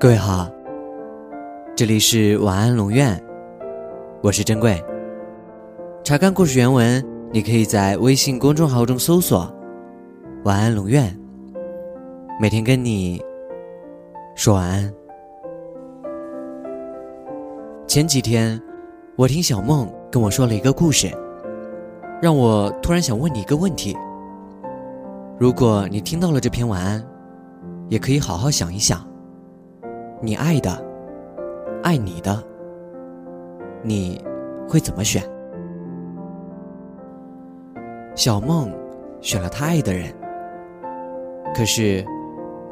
各位好，这里是晚安龙院，我是珍贵。查看故事原文，你可以在微信公众号中搜索“晚安龙院”，每天跟你说晚安。前几天，我听小梦跟我说了一个故事，让我突然想问你一个问题：如果你听到了这篇晚安，也可以好好想一想。你爱的，爱你的，你会怎么选？小梦选了她爱的人，可是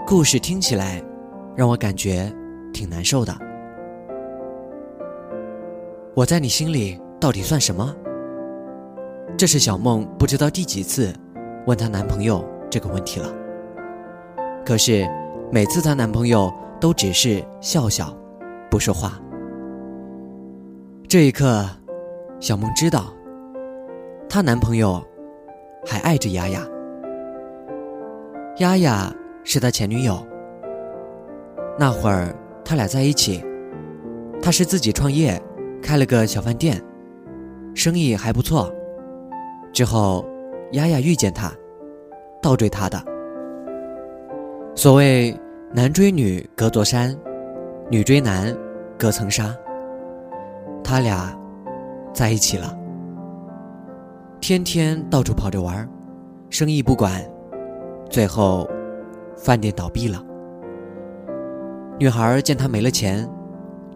故事听起来让我感觉挺难受的。我在你心里到底算什么？这是小梦不知道第几次问她男朋友这个问题了。可是每次她男朋友。都只是笑笑，不说话。这一刻，小梦知道，她男朋友还爱着丫丫。丫丫是他前女友。那会儿他俩在一起，他是自己创业，开了个小饭店，生意还不错。之后，丫丫遇见他，倒追他的。所谓。男追女隔座山，女追男隔层纱。他俩在一起了，天天到处跑着玩，生意不管，最后饭店倒闭了。女孩见他没了钱，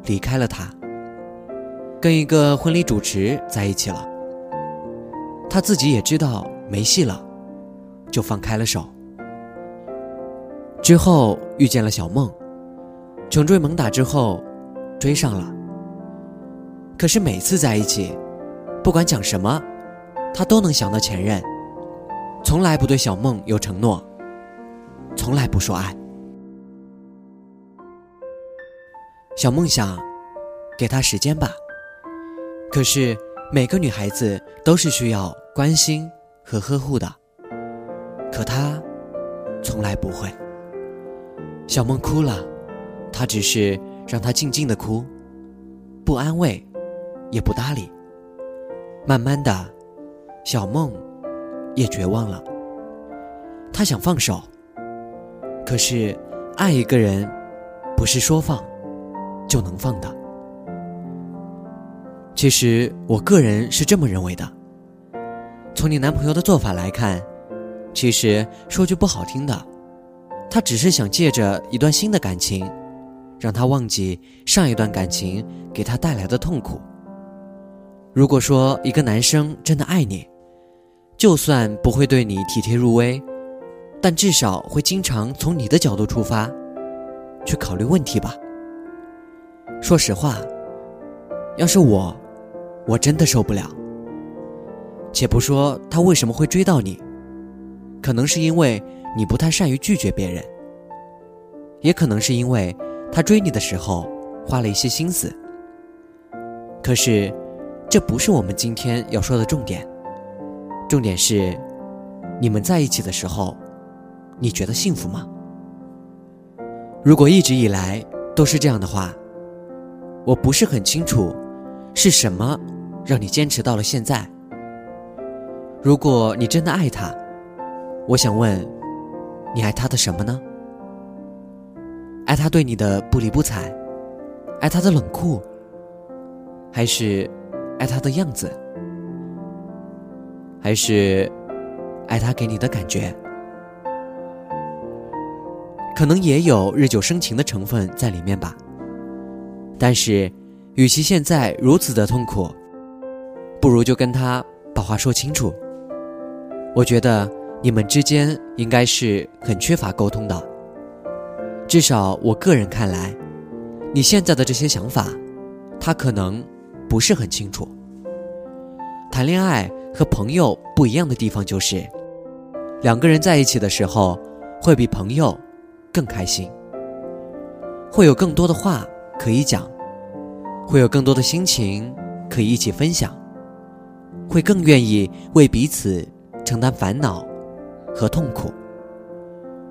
离开了他，跟一个婚礼主持在一起了。他自己也知道没戏了，就放开了手。之后遇见了小梦，穷追猛打之后，追上了。可是每次在一起，不管讲什么，他都能想到前任，从来不对小梦有承诺，从来不说爱。小梦想，给他时间吧。可是每个女孩子都是需要关心和呵护的，可他，从来不会。小梦哭了，他只是让她静静的哭，不安慰，也不搭理。慢慢的，小梦也绝望了。她想放手，可是爱一个人，不是说放就能放的。其实我个人是这么认为的。从你男朋友的做法来看，其实说句不好听的。他只是想借着一段新的感情，让他忘记上一段感情给他带来的痛苦。如果说一个男生真的爱你，就算不会对你体贴入微，但至少会经常从你的角度出发，去考虑问题吧。说实话，要是我，我真的受不了。且不说他为什么会追到你，可能是因为。你不太善于拒绝别人，也可能是因为他追你的时候花了一些心思。可是，这不是我们今天要说的重点。重点是，你们在一起的时候，你觉得幸福吗？如果一直以来都是这样的话，我不是很清楚，是什么让你坚持到了现在。如果你真的爱他，我想问。你爱他的什么呢？爱他对你的不理不睬，爱他的冷酷，还是爱他的样子，还是爱他给你的感觉？可能也有日久生情的成分在里面吧。但是，与其现在如此的痛苦，不如就跟他把话说清楚。我觉得。你们之间应该是很缺乏沟通的，至少我个人看来，你现在的这些想法，他可能不是很清楚。谈恋爱和朋友不一样的地方就是，两个人在一起的时候，会比朋友更开心，会有更多的话可以讲，会有更多的心情可以一起分享，会更愿意为彼此承担烦恼。和痛苦。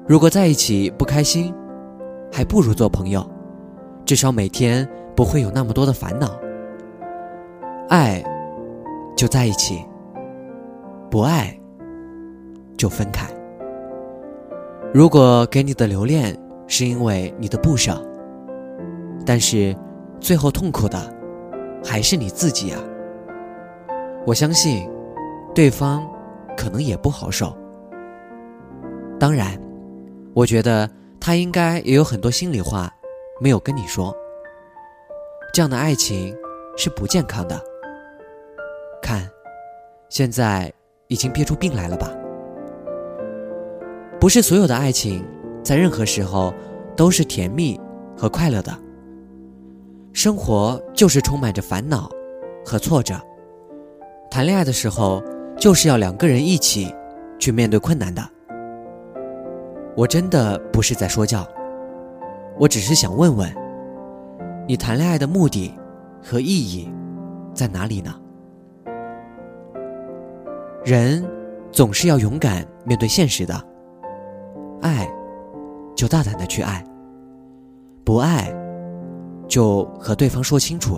如果在一起不开心，还不如做朋友，至少每天不会有那么多的烦恼。爱，就在一起；不爱，就分开。如果给你的留恋是因为你的不舍，但是最后痛苦的还是你自己啊！我相信，对方可能也不好受。当然，我觉得他应该也有很多心里话没有跟你说。这样的爱情是不健康的。看，现在已经憋出病来了吧？不是所有的爱情在任何时候都是甜蜜和快乐的。生活就是充满着烦恼和挫折。谈恋爱的时候就是要两个人一起去面对困难的。我真的不是在说教，我只是想问问，你谈恋爱的目的和意义在哪里呢？人总是要勇敢面对现实的，爱就大胆的去爱，不爱就和对方说清楚，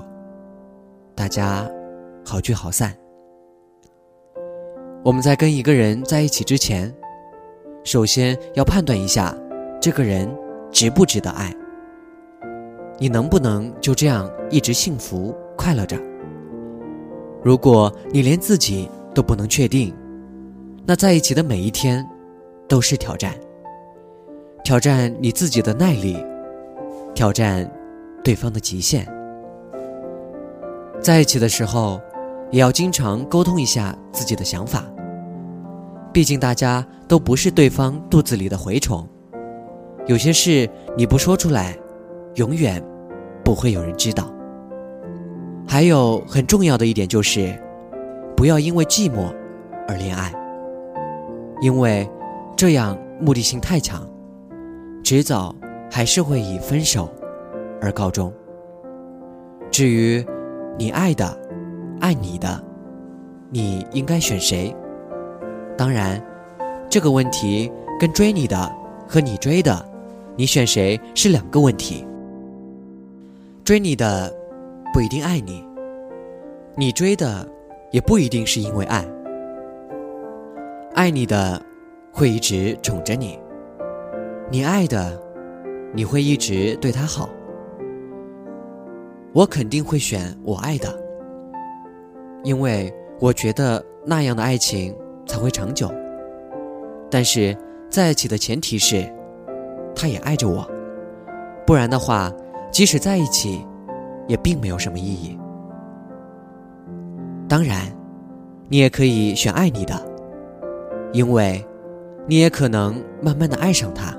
大家好聚好散。我们在跟一个人在一起之前。首先要判断一下，这个人值不值得爱。你能不能就这样一直幸福快乐着？如果你连自己都不能确定，那在一起的每一天都是挑战，挑战你自己的耐力，挑战对方的极限。在一起的时候，也要经常沟通一下自己的想法。毕竟大家都不是对方肚子里的蛔虫，有些事你不说出来，永远不会有人知道。还有很重要的一点就是，不要因为寂寞而恋爱，因为这样目的性太强，迟早还是会以分手而告终。至于你爱的、爱你的，你应该选谁？当然，这个问题跟追你的和你追的，你选谁是两个问题。追你的不一定爱你，你追的也不一定是因为爱。爱你的会一直宠着你，你爱的你会一直对他好。我肯定会选我爱的，因为我觉得那样的爱情。才会长久。但是在一起的前提是，他也爱着我，不然的话，即使在一起，也并没有什么意义。当然，你也可以选爱你的，因为，你也可能慢慢的爱上他。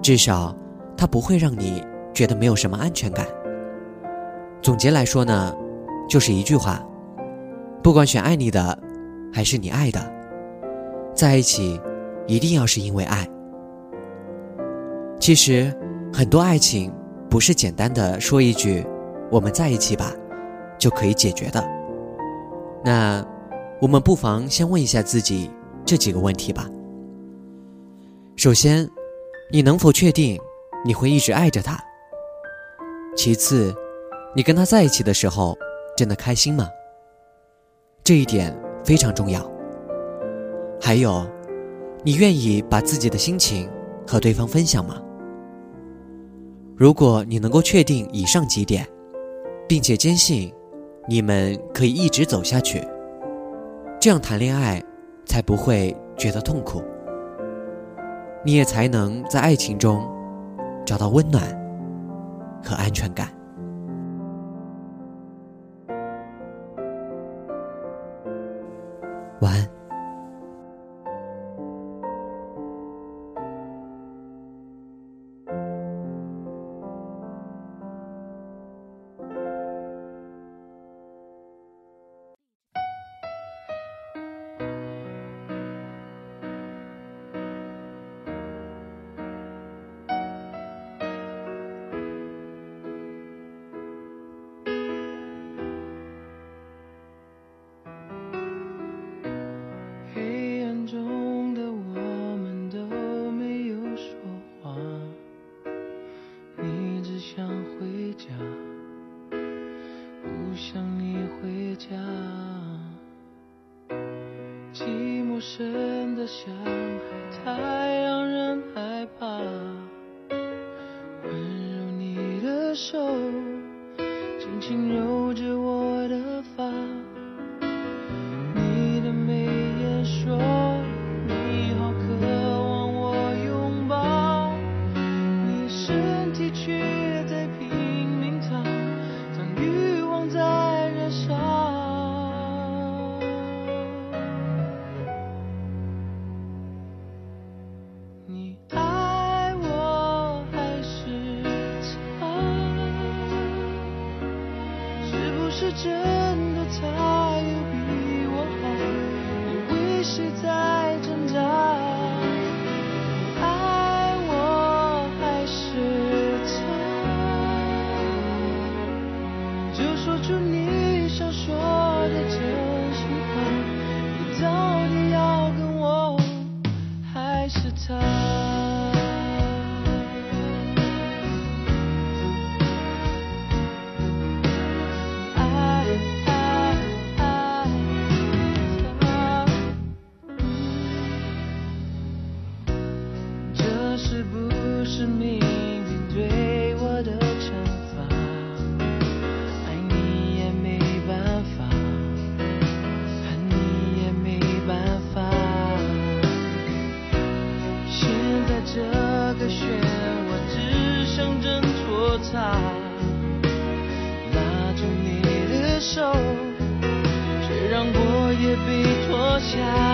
至少，他不会让你觉得没有什么安全感。总结来说呢，就是一句话：不管选爱你的。还是你爱的，在一起，一定要是因为爱。其实，很多爱情不是简单的说一句“我们在一起吧”就可以解决的。那，我们不妨先问一下自己这几个问题吧。首先，你能否确定你会一直爱着他？其次，你跟他在一起的时候，真的开心吗？这一点。非常重要。还有，你愿意把自己的心情和对方分享吗？如果你能够确定以上几点，并且坚信你们可以一直走下去，这样谈恋爱才不会觉得痛苦，你也才能在爱情中找到温暖和安全感。晚安。是真的，他有比我好，我为谁在挣扎？擦拉着你的手却让我也被拖下。